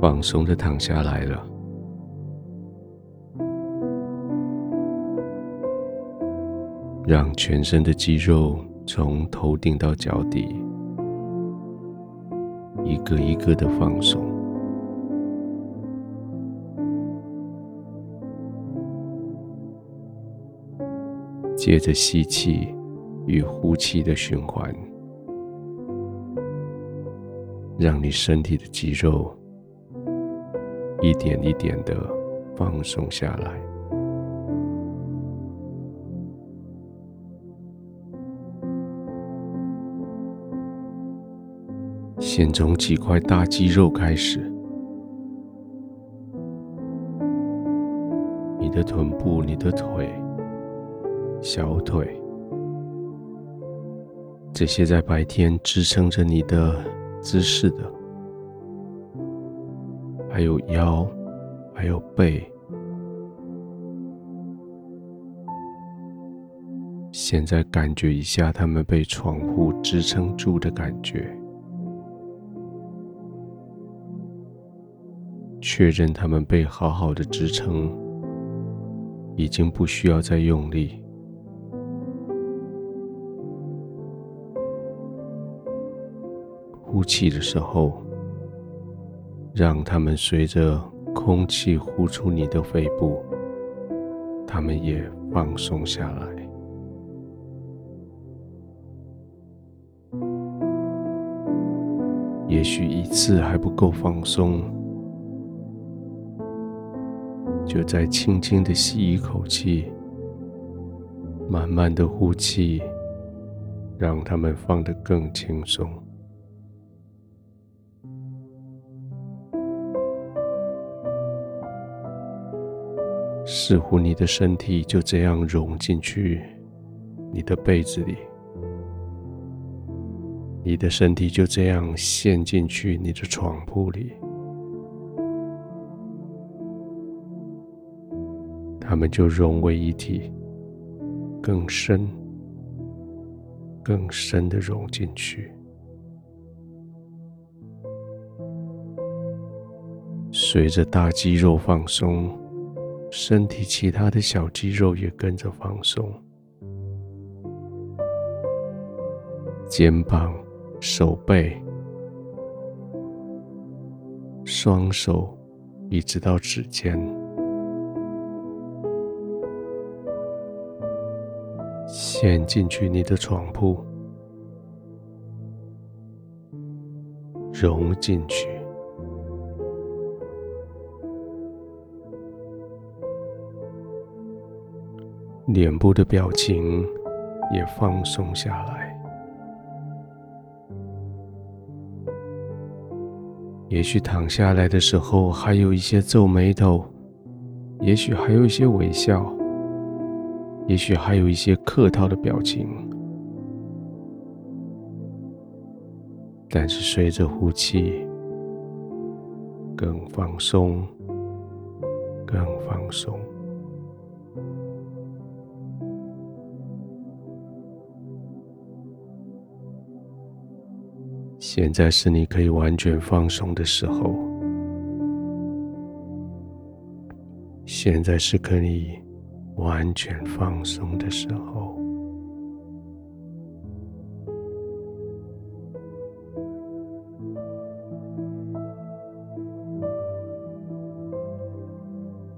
放松的躺下来了，让全身的肌肉从头顶到脚底，一个一个的放松。接着吸气与呼气的循环，让你身体的肌肉一点一点的放松下来。先从几块大肌肉开始，你的臀部、你的腿。小腿，这些在白天支撑着你的姿势的，还有腰，还有背，现在感觉一下他们被窗户支撑住的感觉，确认他们被好好的支撑，已经不需要再用力。呼气的时候，让它们随着空气呼出你的肺部，它们也放松下来。也许一次还不够放松，就再轻轻的吸一口气，慢慢的呼气，让它们放得更轻松。似乎你的身体就这样融进去你的被子里，你的身体就这样陷进去你的床铺里，它们就融为一体，更深、更深的融进去。随着大肌肉放松。身体其他的小肌肉也跟着放松，肩膀、手背、双手，一直到指尖，陷进去你的床铺，融进去。脸部的表情也放松下来，也许躺下来的时候还有一些皱眉头，也许还有一些微笑，也许还有一些客套的表情，但是随着呼气，更放松，更放松。现在是你可以完全放松的时候。现在是可以完全放松的时候。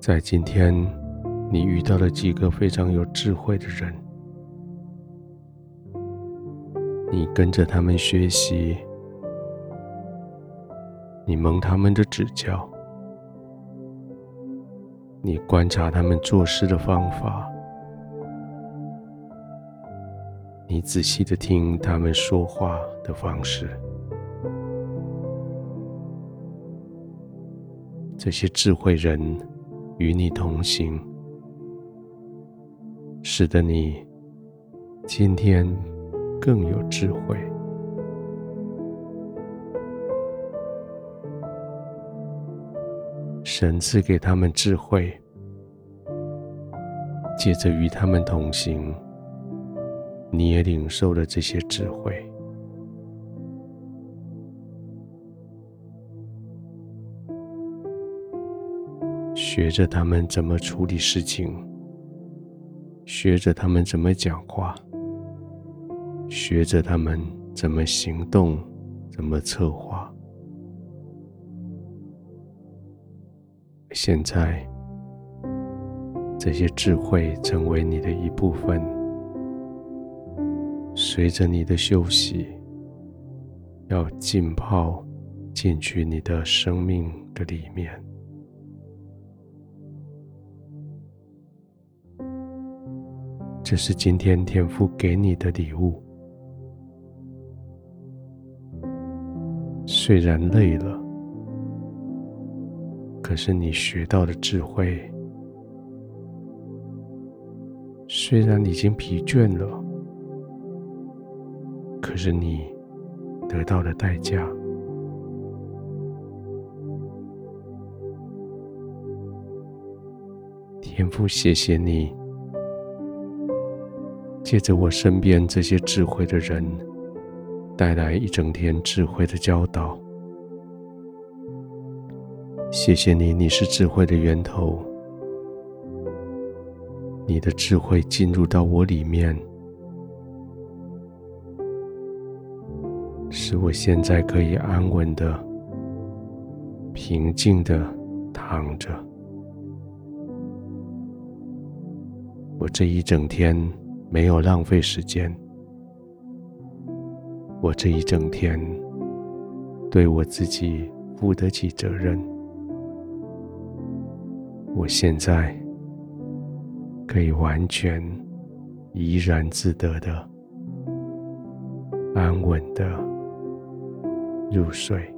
在今天，你遇到了几个非常有智慧的人，你跟着他们学习。你蒙他们的指教，你观察他们做事的方法，你仔细的听他们说话的方式。这些智慧人与你同行，使得你今天更有智慧。神赐给他们智慧，接着与他们同行，你也领受了这些智慧。学着他们怎么处理事情，学着他们怎么讲话，学着他们怎么行动，怎么策划。现在，这些智慧成为你的一部分，随着你的休息，要浸泡进去你的生命的里面。这是今天天父给你的礼物，虽然累了，可是你学到的智慧，虽然已经疲倦了，可是你得到的代价，天父，谢谢你。借着我身边这些智慧的人，带来一整天智慧的教导。谢谢你，你是智慧的源头，你的智慧进入到我里面，使我现在可以安稳的、平静的躺着。我这一整天。没有浪费时间，我这一整天对我自己负得起责任。我现在可以完全怡然自得的、安稳的入睡。